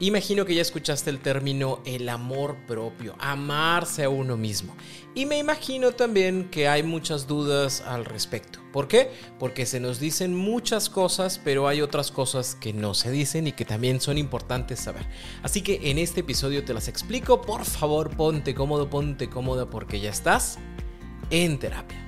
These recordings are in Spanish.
Imagino que ya escuchaste el término el amor propio, amarse a uno mismo. Y me imagino también que hay muchas dudas al respecto. ¿Por qué? Porque se nos dicen muchas cosas, pero hay otras cosas que no se dicen y que también son importantes saber. Así que en este episodio te las explico. Por favor, ponte cómodo, ponte cómoda porque ya estás en terapia.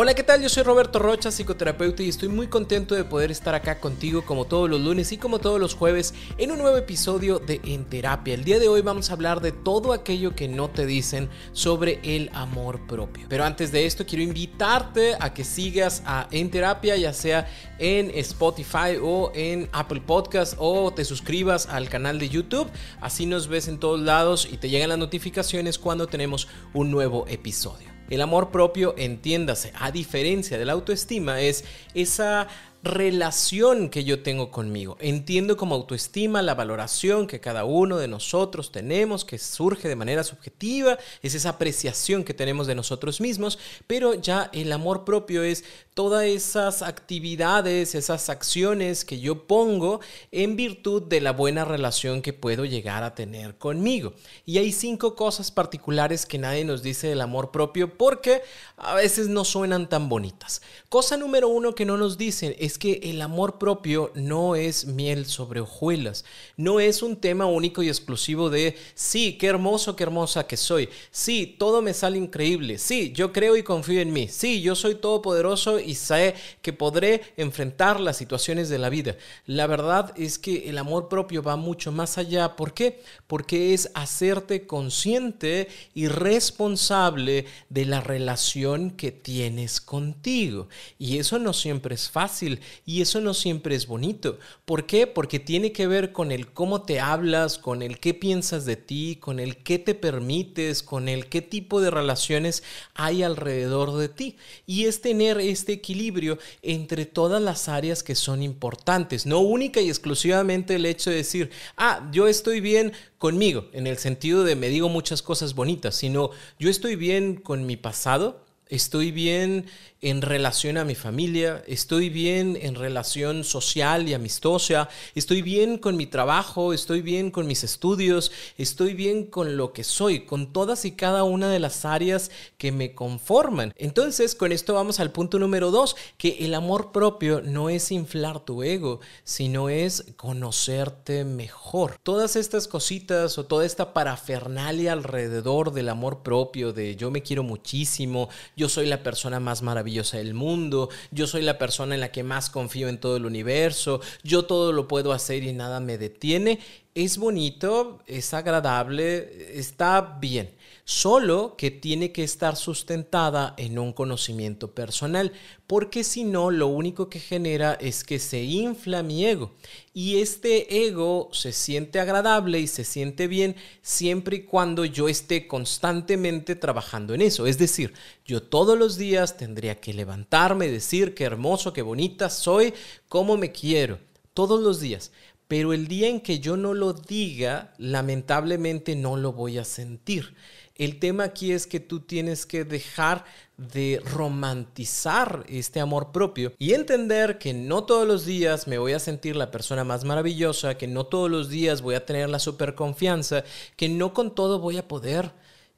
Hola, ¿qué tal? Yo soy Roberto Rocha, psicoterapeuta, y estoy muy contento de poder estar acá contigo como todos los lunes y como todos los jueves en un nuevo episodio de En Terapia. El día de hoy vamos a hablar de todo aquello que no te dicen sobre el amor propio. Pero antes de esto, quiero invitarte a que sigas a En Terapia, ya sea en Spotify o en Apple Podcast o te suscribas al canal de YouTube. Así nos ves en todos lados y te llegan las notificaciones cuando tenemos un nuevo episodio. El amor propio, entiéndase, a diferencia de la autoestima, es esa relación que yo tengo conmigo. Entiendo como autoestima la valoración que cada uno de nosotros tenemos, que surge de manera subjetiva, es esa apreciación que tenemos de nosotros mismos, pero ya el amor propio es todas esas actividades, esas acciones que yo pongo en virtud de la buena relación que puedo llegar a tener conmigo. Y hay cinco cosas particulares que nadie nos dice del amor propio porque a veces no suenan tan bonitas. Cosa número uno que no nos dicen es que el amor propio no es miel sobre hojuelas, no es un tema único y exclusivo de, sí, qué hermoso, qué hermosa que soy, sí, todo me sale increíble, sí, yo creo y confío en mí, sí, yo soy todopoderoso y sé que podré enfrentar las situaciones de la vida. La verdad es que el amor propio va mucho más allá, ¿por qué? Porque es hacerte consciente y responsable de la relación que tienes contigo. Y eso no siempre es fácil y eso no siempre es bonito. ¿Por qué? Porque tiene que ver con el cómo te hablas, con el qué piensas de ti, con el qué te permites, con el qué tipo de relaciones hay alrededor de ti. Y es tener este equilibrio entre todas las áreas que son importantes, no única y exclusivamente el hecho de decir, ah, yo estoy bien conmigo, en el sentido de me digo muchas cosas bonitas, sino yo estoy bien con mi pasado, estoy bien en relación a mi familia, estoy bien en relación social y amistosa, estoy bien con mi trabajo, estoy bien con mis estudios, estoy bien con lo que soy, con todas y cada una de las áreas que me conforman. Entonces, con esto vamos al punto número dos, que el amor propio no es inflar tu ego, sino es conocerte mejor. Todas estas cositas o toda esta parafernalia alrededor del amor propio, de yo me quiero muchísimo, yo soy la persona más maravillosa, del mundo, yo soy la persona en la que más confío en todo el universo, yo todo lo puedo hacer y nada me detiene, es bonito, es agradable, está bien solo que tiene que estar sustentada en un conocimiento personal, porque si no, lo único que genera es que se infla mi ego. Y este ego se siente agradable y se siente bien siempre y cuando yo esté constantemente trabajando en eso. Es decir, yo todos los días tendría que levantarme y decir qué hermoso, qué bonita soy, cómo me quiero. Todos los días pero el día en que yo no lo diga, lamentablemente no lo voy a sentir. El tema aquí es que tú tienes que dejar de romantizar este amor propio y entender que no todos los días me voy a sentir la persona más maravillosa, que no todos los días voy a tener la super confianza, que no con todo voy a poder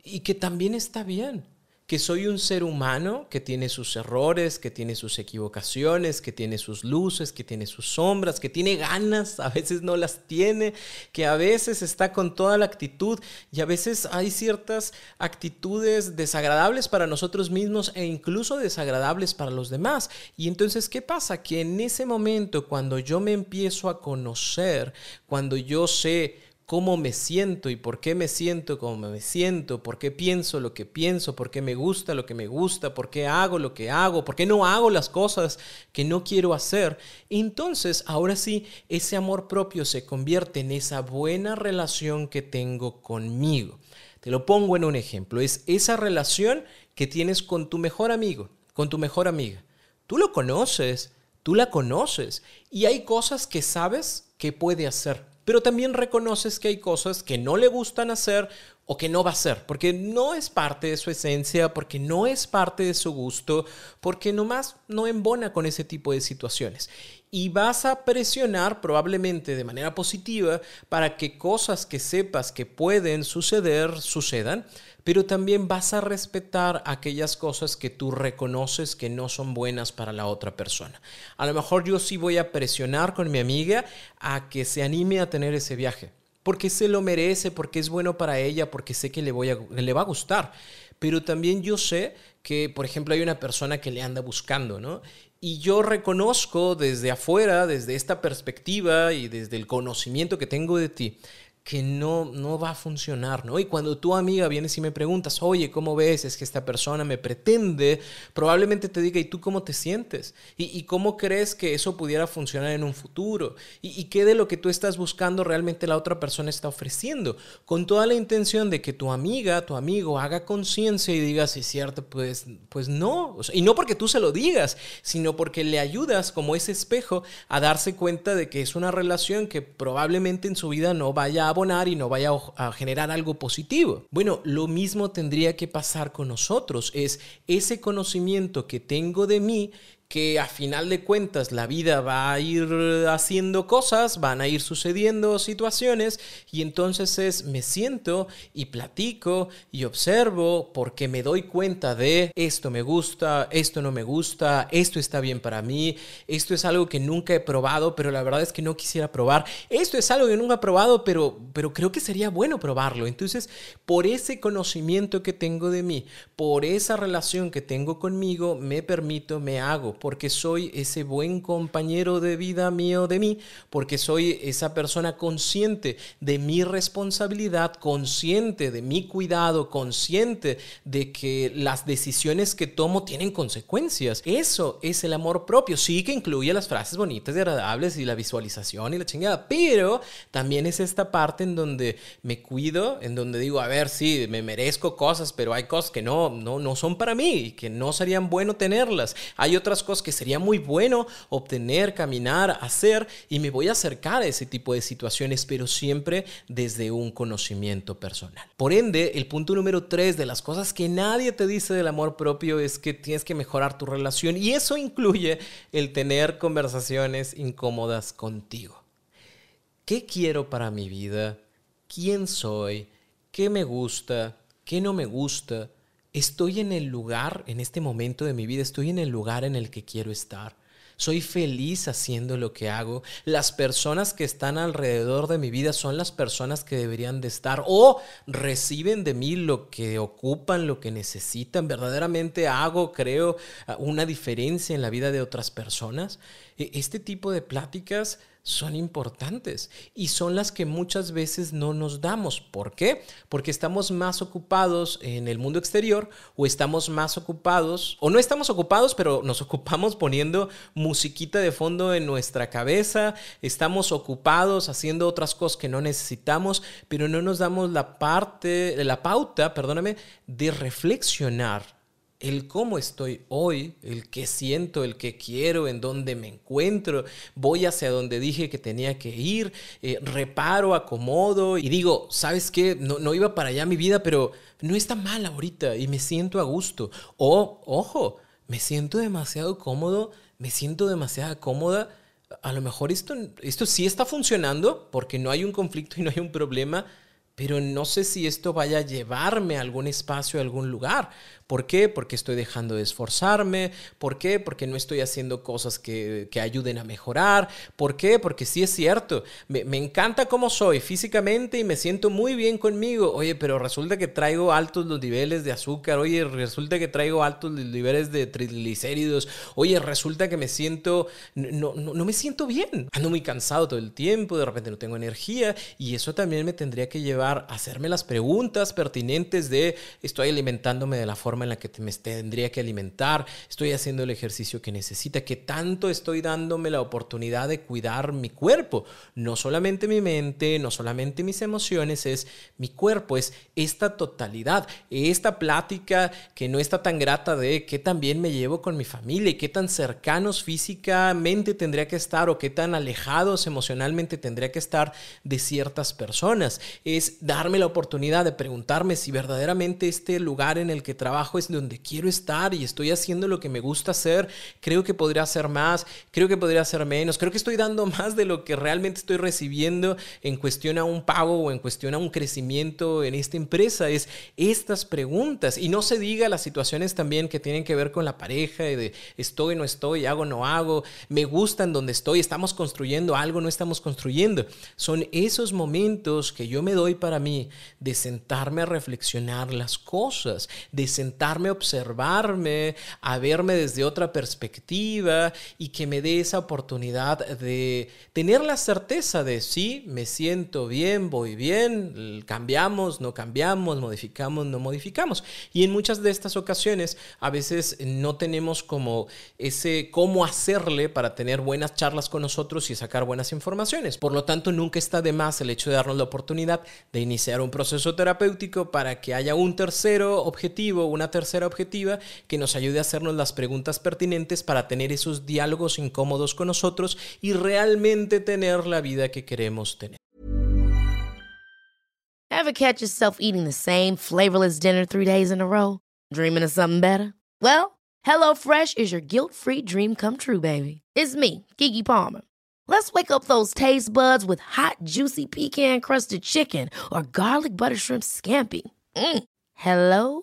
y que también está bien que soy un ser humano que tiene sus errores, que tiene sus equivocaciones, que tiene sus luces, que tiene sus sombras, que tiene ganas, a veces no las tiene, que a veces está con toda la actitud y a veces hay ciertas actitudes desagradables para nosotros mismos e incluso desagradables para los demás. Y entonces, ¿qué pasa? Que en ese momento, cuando yo me empiezo a conocer, cuando yo sé cómo me siento y por qué me siento como me siento, por qué pienso lo que pienso, por qué me gusta lo que me gusta, por qué hago lo que hago, por qué no hago las cosas que no quiero hacer, entonces ahora sí ese amor propio se convierte en esa buena relación que tengo conmigo. Te lo pongo en un ejemplo, es esa relación que tienes con tu mejor amigo, con tu mejor amiga. Tú lo conoces, tú la conoces y hay cosas que sabes que puede hacer pero también reconoces que hay cosas que no le gustan hacer o que no va a hacer, porque no es parte de su esencia, porque no es parte de su gusto, porque nomás no embona con ese tipo de situaciones. Y vas a presionar probablemente de manera positiva para que cosas que sepas que pueden suceder, sucedan, pero también vas a respetar aquellas cosas que tú reconoces que no son buenas para la otra persona. A lo mejor yo sí voy a presionar con mi amiga a que se anime a tener ese viaje, porque se lo merece, porque es bueno para ella, porque sé que le, va a gustar. Pero también yo sé que, por ejemplo, hay una persona que le anda buscando, ¿no? Y yo reconozco desde afuera, desde esta perspectiva y desde el conocimiento que tengo de ti, que no, no va a funcionar, ¿no? Y cuando tu amiga vienes y me preguntas, oye, ¿cómo ves? Es que esta persona me pretende, probablemente te diga, ¿y tú cómo te sientes? ¿Y, cómo crees que eso pudiera funcionar en un futuro? ¿Y, qué de lo que tú estás buscando realmente la otra persona está ofreciendo? Con toda la intención de que tu amiga, tu amigo haga conciencia y diga, si es cierto, pues, pues no. y no porque tú se lo digas, sino porque le ayudas como ese espejo a darse cuenta de que es una relación que probablemente en su vida no vaya a y no vaya a generar algo positivo. Bueno, lo mismo tendría que pasar con nosotros. Es ese conocimiento que tengo de mí que a final de cuentas la vida va a ir haciendo cosas, van a ir sucediendo situaciones y entonces es me siento y platico y observo porque me doy cuenta de esto me gusta, esto no me gusta, esto está bien para mí, esto es algo que nunca he probado, pero la verdad es que no quisiera probar, esto es algo que nunca he probado, pero, pero creo que sería bueno probarlo. Entonces, por ese conocimiento que tengo de mí, por esa relación que tengo conmigo, me permito, me hago porque soy ese buen compañero de vida mío de mí, porque soy esa persona consciente de mi responsabilidad, consciente de mi cuidado, consciente de que las decisiones que tomo tienen consecuencias. Eso es el amor propio. Sí que incluye las frases bonitas y agradables y la visualización y la chingada, pero también es esta parte en donde me cuido, en donde digo, a ver, sí, me merezco cosas, pero hay cosas que no, no, no son para mí y que no serían bueno tenerlas. Hay otras cosas que sería muy bueno obtener, caminar, hacer y me voy a acercar a ese tipo de situaciones, pero siempre desde un conocimiento personal. Por ende, el punto número tres de las cosas que nadie te dice del amor propio es que tienes que mejorar tu relación y eso incluye el tener conversaciones incómodas contigo. ¿Qué quiero para mi vida? ¿Quién soy? ¿Qué me gusta? ¿Qué no me gusta? Estoy en el lugar, en este momento de mi vida, estoy en el lugar en el que quiero estar. Soy feliz haciendo lo que hago. Las personas que están alrededor de mi vida son las personas que deberían de estar o reciben de mí lo que ocupan, lo que necesitan. Verdaderamente hago, creo, una diferencia en la vida de otras personas. E, este tipo de pláticas son importantes y son las que muchas veces no nos damos. ¿Por qué? Porque estamos más ocupados en el mundo exterior o estamos más ocupados, o no estamos ocupados, pero nos ocupamos poniendo musiquita de fondo en nuestra cabeza, estamos ocupados haciendo otras cosas que no necesitamos, pero no nos damos la parte, la pauta, perdóname, de reflexionar el cómo estoy hoy, el qué siento, el qué quiero, en dónde me encuentro, voy hacia donde dije que tenía que ir, eh, reparo, acomodo y digo, ¿sabes qué? No, no iba para allá mi vida, pero no está mal ahorita y me siento a gusto. O, ojo, me siento demasiado cómodo, me siento demasiado cómoda. A lo mejor esto, esto sí está funcionando porque no hay un conflicto y no hay un problema, pero no sé si esto vaya a llevarme a algún espacio, a algún lugar. ¿Por qué? Porque estoy dejando de esforzarme. ¿Por qué? Porque no estoy haciendo cosas que, que ayuden a mejorar. ¿Por qué? Porque sí es cierto. Me, me, encanta cómo soy físicamente y me siento muy bien conmigo. Oye, pero resulta que traigo altos los niveles de azúcar. Oye, resulta que traigo altos los niveles de triglicéridos. Oye, resulta que me siento... No, no, no me siento bien. Ando muy cansado todo el tiempo. De repente no tengo energía. Y eso también me tendría que llevar a hacerme las preguntas pertinentes de estoy alimentándome de la forma en la que me tendría que alimentar, estoy haciendo el ejercicio que necesita, que tanto estoy dándome la oportunidad de cuidar mi cuerpo. No solamente mi mente, no solamente mis emociones, es mi cuerpo, es esta totalidad, esta plática que no está tan grata de qué tan bien me llevo con mi familia y qué tan cercanos físicamente tendría que estar o qué tan alejados emocionalmente tendría que estar de ciertas personas. Es darme la oportunidad de preguntarme si verdaderamente este lugar en el que trabajo es donde quiero estar y estoy haciendo lo que me gusta hacer, creo que podría hacer más, creo que podría hacer menos, creo que estoy dando más de lo que realmente estoy recibiendo en cuestión a un pago o en cuestión a un crecimiento en esta empresa. Es estas preguntas y no se diga las situaciones también que tienen que ver con la pareja y de estoy, no estoy, hago, no hago, me gusta en donde estoy, estamos construyendo algo, no estamos construyendo. Son esos momentos que yo me doy para mí de sentarme a reflexionar las cosas, de sentarme a observarme, a verme desde otra perspectiva y que me dé esa oportunidad de tener la certeza de sí, me siento bien, voy bien, cambiamos, no cambiamos, modificamos, no modificamos. Y en muchas de estas ocasiones a veces no tenemos como ese cómo hacerle para tener buenas charlas con nosotros y sacar buenas informaciones. Por lo tanto, nunca está de más el hecho de darnos la oportunidad de iniciar un proceso terapéutico para que haya un tercero objetivo, una tercera objetiva que nos ayude a hacernos las preguntas pertinentes para tener esos diálogos incómodos con nosotros y realmente tener la vida que queremos tener. Ever catch yourself eating the same flavorless dinner three days in a row? Dreaming of something better? Well, HelloFresh is your guilt-free dream come true, baby. It's me, Kiki Palmer. Let's wake up those taste buds with hot, juicy pecan-crusted chicken or garlic butter shrimp scampi. Mm. Hello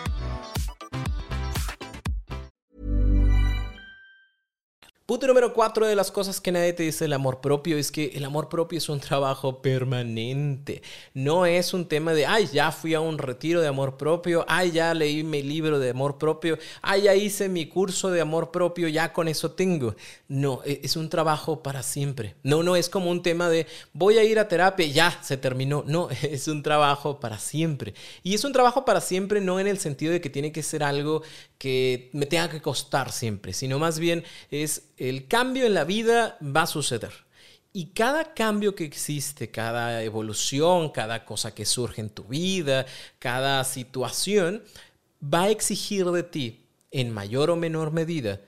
Punto número cuatro de las cosas que nadie te dice el amor propio es que el amor propio es un trabajo permanente. No es un tema de, ay, ya fui a un retiro de amor propio, ay, ya leí mi libro de amor propio, ay, ya hice mi curso de amor propio, ya con eso tengo. No, e, es un trabajo para siempre. No, no es como un tema de, voy a ir a terapia, ya se terminó. No, es un trabajo para siempre. Y es un trabajo para siempre no en el sentido de que tiene que ser algo que me tenga que costar siempre, sino más bien es el cambio en la vida va a suceder. Y cada cambio que existe, cada evolución, cada cosa que surge en tu vida, cada situación, va a exigir de ti, en mayor o menor medida,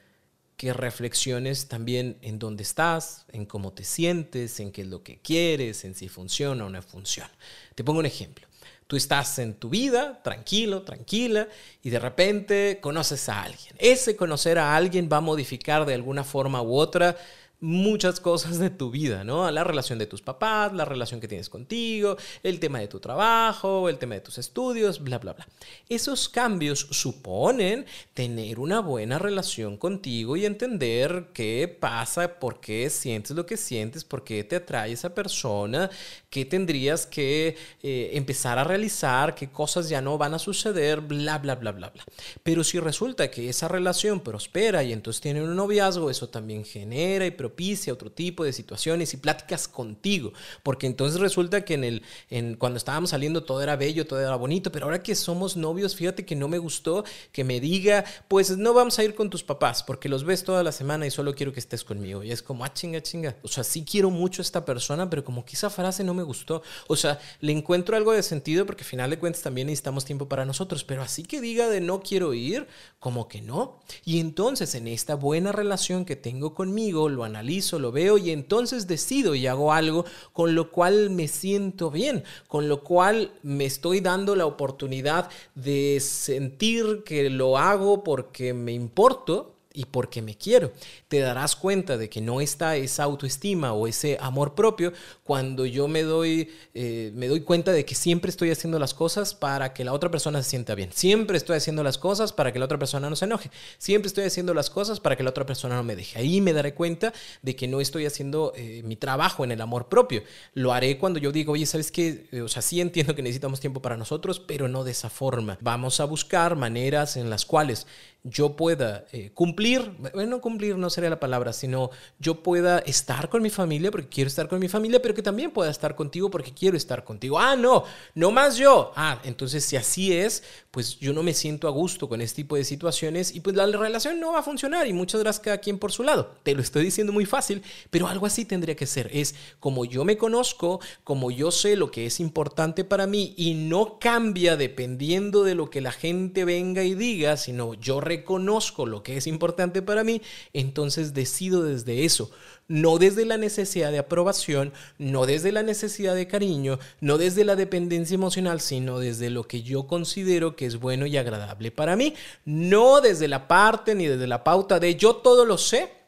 que reflexiones también en dónde estás, en cómo te sientes, en qué es lo que quieres, en si funciona o no funciona. Te pongo un ejemplo. Tú estás en tu vida, tranquilo, tranquila, y de repente conoces a alguien. Ese conocer a alguien va a modificar de alguna forma u otra muchas cosas de tu vida, ¿no? La relación de tus papás, la relación que tienes contigo, el tema de tu trabajo, el tema de tus estudios, bla, bla, bla. Esos cambios suponen tener una buena relación contigo y entender qué pasa, por qué sientes lo que sientes, por qué te atrae esa persona, qué tendrías que eh, empezar a realizar, qué cosas ya no van a suceder, bla, bla, bla, bla, bla. Pero si resulta que esa relación prospera y entonces tienen un noviazgo, eso también genera y propicia otro tipo de situaciones y pláticas contigo, porque entonces resulta que en el, en, cuando estábamos saliendo todo era bello, todo era bonito, pero ahora que somos novios, fíjate que no me gustó que me diga, pues no vamos a ir con tus papás, porque los ves toda la semana y solo quiero que estés conmigo. Y es como, ah, chinga, chinga. O sea, sí quiero mucho a esta persona, pero como que esa frase no me gustó. O sea, le encuentro algo de sentido porque al final de cuentas también necesitamos tiempo para nosotros, pero así que diga de no quiero ir, como que no. Y entonces en esta buena relación que tengo conmigo, lo analizo, lo veo y entonces decido y hago algo con lo cual me siento bien, con lo cual me estoy dando la oportunidad de sentir que lo hago porque me importo y porque me quiero. Te darás cuenta de que no está esa autoestima o ese amor propio cuando yo me doy, eh, me doy cuenta de que siempre estoy haciendo las cosas para que la otra persona se sienta bien. Siempre estoy haciendo las cosas para que la otra persona no se enoje. Siempre estoy haciendo las cosas para que la otra persona no me deje. Ahí me daré cuenta de que no estoy haciendo eh, mi trabajo en el amor propio. Lo haré cuando yo digo, oye, ¿sabes qué? O sea, sí entiendo que necesitamos tiempo para nosotros, pero no de esa forma. Vamos a buscar maneras en las cuales yo pueda eh, cumplir, bueno, cumplir no sería la palabra, sino yo pueda estar con mi familia porque quiero estar con mi familia, pero que también pueda estar contigo porque quiero estar contigo. Ah, no, no más yo. Ah, entonces si así es, pues yo no me siento a gusto con este tipo de situaciones y pues la relación no va a funcionar y muchas gracias cada quien por su lado. Te lo estoy diciendo muy fácil, pero algo así tendría que ser. Es como yo me conozco, como yo sé lo que es importante para mí y no cambia dependiendo de lo que la gente venga y diga, sino yo reconozco lo que es importante para mí, entonces decido desde eso, no desde la necesidad de aprobación, no desde la necesidad de cariño, no desde la dependencia emocional, sino desde lo que yo considero que es bueno y agradable para mí, no desde la parte ni desde la pauta de yo todo lo sé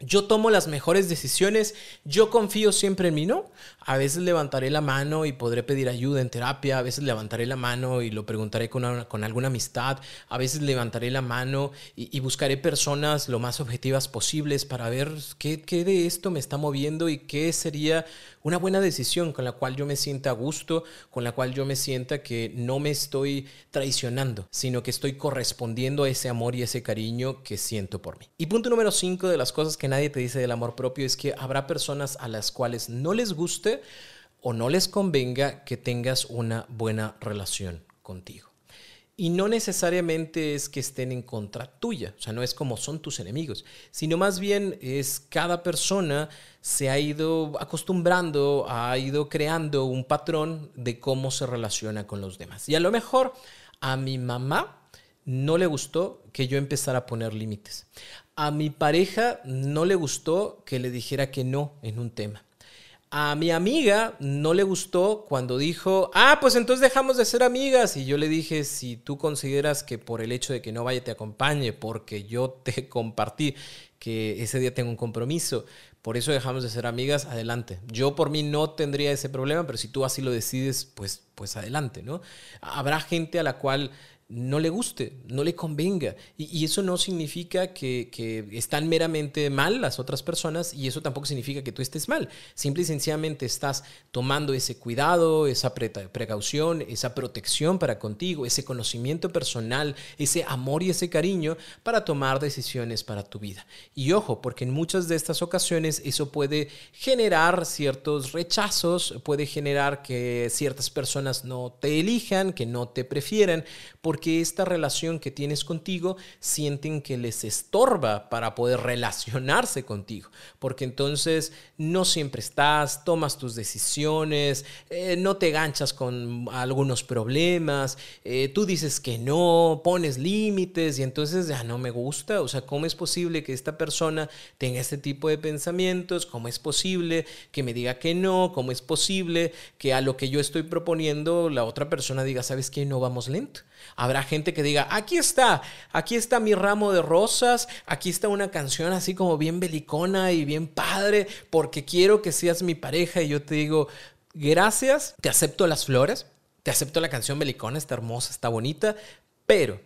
yo tomo las mejores decisiones, yo confío siempre en mí, ¿no? A veces levantaré la mano y podré pedir ayuda en terapia, a veces levantaré la mano y lo preguntaré con, alguna amistad, a veces levantaré la mano y, buscaré personas lo más objetivas posibles para ver qué, qué de esto me está moviendo y qué sería una buena decisión con la cual yo me sienta a gusto, con la cual yo me sienta que no me estoy traicionando, sino que estoy correspondiendo a ese amor y ese cariño que siento por mí. Y punto número 5 de las cosas que nadie te dice del amor propio es que habrá personas a las cuales no les guste o no les convenga que tengas una buena relación contigo. Y no necesariamente es que estén en contra tuya, o sea, no es como son tus enemigos, sino más bien es cada persona se ha ido acostumbrando, ha ido creando un patrón de cómo se relaciona con los demás. Y a lo mejor a mi mamá no le gustó que yo empezara a poner límites. A mi pareja no le gustó que le dijera que no en un tema. A mi amiga no le gustó cuando dijo, ah, pues entonces dejamos de ser amigas. Y yo le dije, si tú consideras que por el hecho de que no vaya te acompañe, porque yo te compartí que ese día tengo un compromiso, por eso dejamos de ser amigas, adelante. Yo por mí no tendría ese problema, pero si tú así lo decides, pues, pues adelante, ¿no? Habrá gente a la cual no le guste, no le convenga. Y, eso no significa que, están meramente mal las otras personas y eso tampoco significa que tú estés mal. Simple y sencillamente estás tomando ese cuidado, esa precaución, esa protección para contigo, ese conocimiento personal, ese amor y ese cariño para tomar decisiones para tu vida. Y ojo, porque en muchas de estas ocasiones eso puede generar ciertos rechazos, puede generar que ciertas personas no te elijan, que no te prefieran, porque esta relación que tienes contigo sienten que les estorba para poder relacionarse contigo, porque entonces no siempre estás, tomas tus decisiones, eh, no te ganchas con algunos problemas, eh, tú dices que no, pones límites y entonces ya no me gusta, o sea, ¿cómo es posible que esta persona tenga este tipo de pensamientos? ¿Cómo es posible que me diga que no? ¿Cómo es posible que a lo que yo estoy proponiendo la otra persona diga, sabes que no vamos lento? Habrá gente que diga, aquí está, aquí está mi ramo de rosas, aquí está una canción así como bien belicona y bien padre, porque quiero que seas mi pareja. Y yo te digo, gracias, te acepto las flores, te acepto la canción belicona, está hermosa, está bonita, pero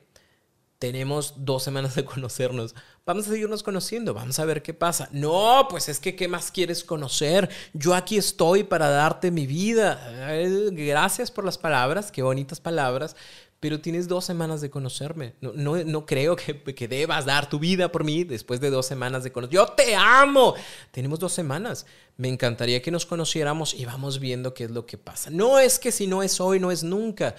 tenemos dos semanas de conocernos. Vamos a seguirnos conociendo, vamos a ver qué pasa. No, pues es que, ¿qué más quieres conocer? Yo aquí estoy para darte mi vida. Gracias por las palabras, qué bonitas palabras, pero tienes dos semanas de conocerme. No, no, creo que, que, debas dar tu vida por mí después de dos semanas de conocer. Yo te amo. Tenemos dos semanas. Me encantaría que nos conociéramos y vamos viendo qué es lo que pasa. No es que si no es hoy, no es nunca.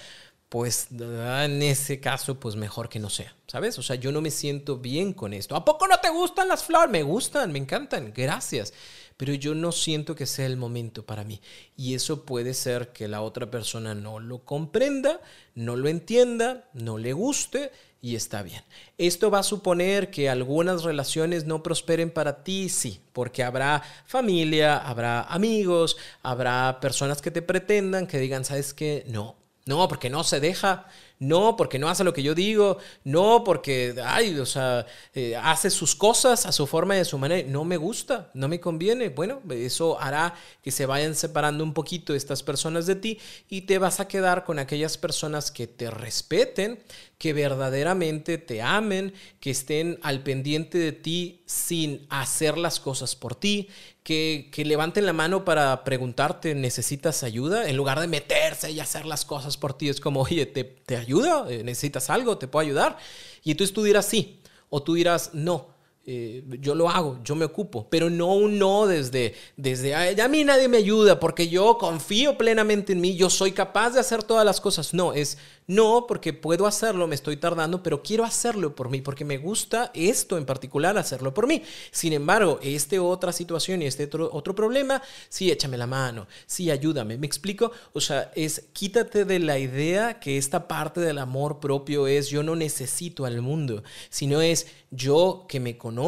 Pues ah, en ese caso, pues mejor que no sea, ¿sabes? O sea, yo no me siento bien con esto. ¿A poco no te gustan las flores? Me gustan, me encantan. Gracias pero yo no siento que sea el momento para mí. Y eso puede ser que la otra persona no lo comprenda, no lo entienda, no le guste y está bien. Esto va a suponer que algunas relaciones no prosperen para ti, sí, porque habrá familia, habrá amigos, habrá personas que te pretendan, que digan, ¿sabes qué? No, no, porque no se deja no porque no hace lo que yo digo, no porque, ay, o sea, eh, hace sus cosas a su forma y a su manera, no me gusta, no me conviene. Bueno, eso hará que se vayan separando un poquito estas personas de ti y te vas a quedar con aquellas personas que te respeten, que verdaderamente te amen, que estén al pendiente de ti sin hacer las cosas por ti, que, que, levanten la mano para preguntarte, ¿necesitas ayuda? En lugar de meterse y hacer las cosas por ti, es como, oye, ¿te, te ayuda? Eh, ¿Necesitas algo? ¿Te puedo ayudar? Y entonces tú dirás sí, o tú dirás no. Eh, yo lo hago, yo me ocupo, pero no un no desde, desde a mí nadie me ayuda porque yo confío plenamente en mí, yo soy capaz de hacer todas las cosas. No, es no, porque puedo hacerlo, me estoy tardando, pero quiero hacerlo por mí, porque me gusta esto en particular, hacerlo por mí. Sin embargo, este otra situación y este otro, otro problema, sí, échame la mano, sí, ayúdame. ¿Me explico? O sea, es quítate de la idea que esta parte del amor propio es yo no necesito al mundo, sino es yo que me conozco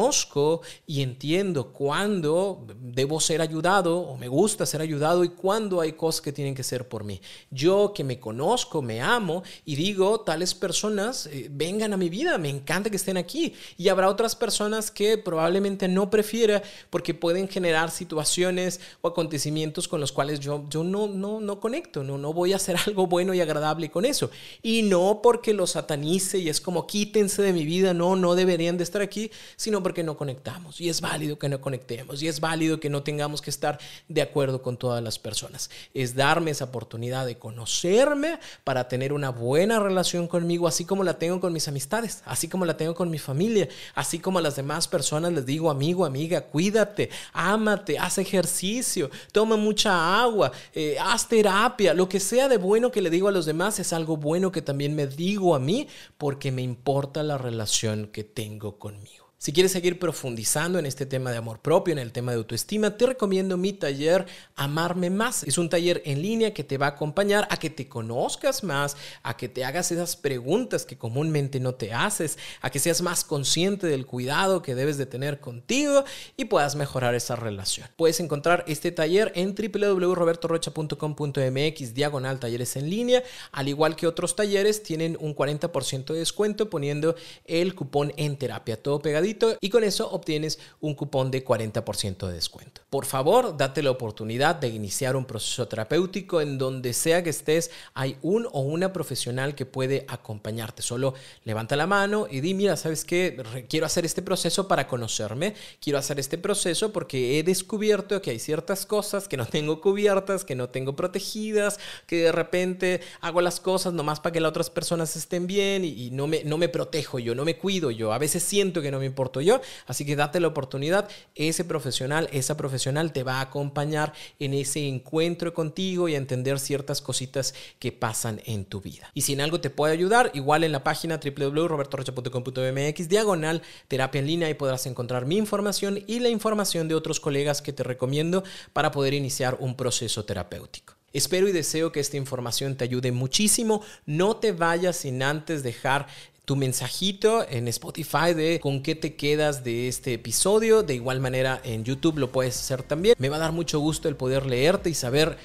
y entiendo cuándo debo ser ayudado o me gusta ser ayudado y cuándo hay cosas que tienen que ser por mí. Yo que me conozco, me amo y digo, tales personas eh, vengan a mi vida, me encanta que estén aquí. Y habrá otras personas que probablemente no prefiera porque pueden generar situaciones o acontecimientos con los cuales yo, yo no, no, no conecto, no, no voy a hacer algo bueno y agradable con eso. Y no porque lo satanice y es como quítense de mi vida, no, no deberían de estar aquí, sino porque no conectamos. Y es válido que no conectemos y es válido que no tengamos que estar de acuerdo con todas las personas. Es darme esa oportunidad de conocerme para tener una buena relación conmigo, así como la tengo con mis amistades, así como la tengo con mi familia, así como a las demás personas les digo, amigo, amiga, cuídate, ámate, haz ejercicio, toma mucha agua, eh, haz terapia, lo que sea de bueno que le digo a los demás es algo bueno que también me digo a mí porque me importa la relación que tengo conmigo. Si quieres seguir profundizando en este tema de amor propio, en el tema de autoestima, te recomiendo mi taller Amarme Más. Es un taller en línea que te va a acompañar a que te conozcas más, a que te hagas esas preguntas que comúnmente no te haces, a que seas más consciente del cuidado que debes de tener contigo y puedas mejorar esa relación. Puedes encontrar este taller en www.robertorocha.com.mx diagonal talleres en línea, al igual que otros talleres tienen un 40% de descuento poniendo el cupón en terapia, todo pegadito y con eso obtienes un cupón de 40% de descuento. Por favor, date la oportunidad de iniciar un proceso terapéutico en donde sea que estés, hay un o una profesional que puede acompañarte. Solo levanta la mano y di, mira, ¿sabes qué? Quiero hacer este proceso para conocerme, quiero hacer este proceso porque he descubierto que hay ciertas cosas que no tengo cubiertas, que no tengo protegidas, que de repente hago las cosas nomás para que las otras personas estén bien y, no, me, no me protejo yo, no me cuido yo. A veces siento que no me importa yo. Así que date la oportunidad. Ese profesional, esa profesional te va a acompañar en ese encuentro contigo y a entender ciertas cositas que pasan en tu vida. Y si en algo te puede ayudar, igual en la página www.robertorocha.com.mx diagonal terapia en línea y podrás encontrar mi información y la información de otros colegas que te recomiendo para poder iniciar un proceso terapéutico. Espero y deseo que esta información te ayude muchísimo. No te vayas sin antes dejar tu mensajito en Spotify de con qué te quedas de este episodio. De igual manera en YouTube lo puedes hacer también. Me va a dar mucho gusto el poder leerte y saber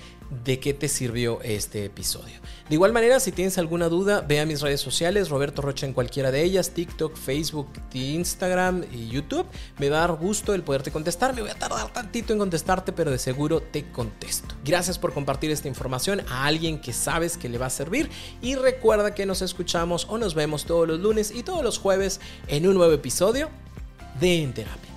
de qué te sirvió este episodio. De igual manera, si tienes alguna duda, ve a mis redes sociales, Roberto Rocha en cualquiera de ellas, TikTok, Facebook, Instagram y YouTube. Me va a dar gusto el poderte contestar. Me voy a tardar tantito en contestarte, pero de seguro te contesto. Gracias por compartir esta información a alguien que sabes que le va a servir y recuerda que nos escuchamos o nos vemos todos los lunes y todos los jueves en un nuevo episodio de En Terapia.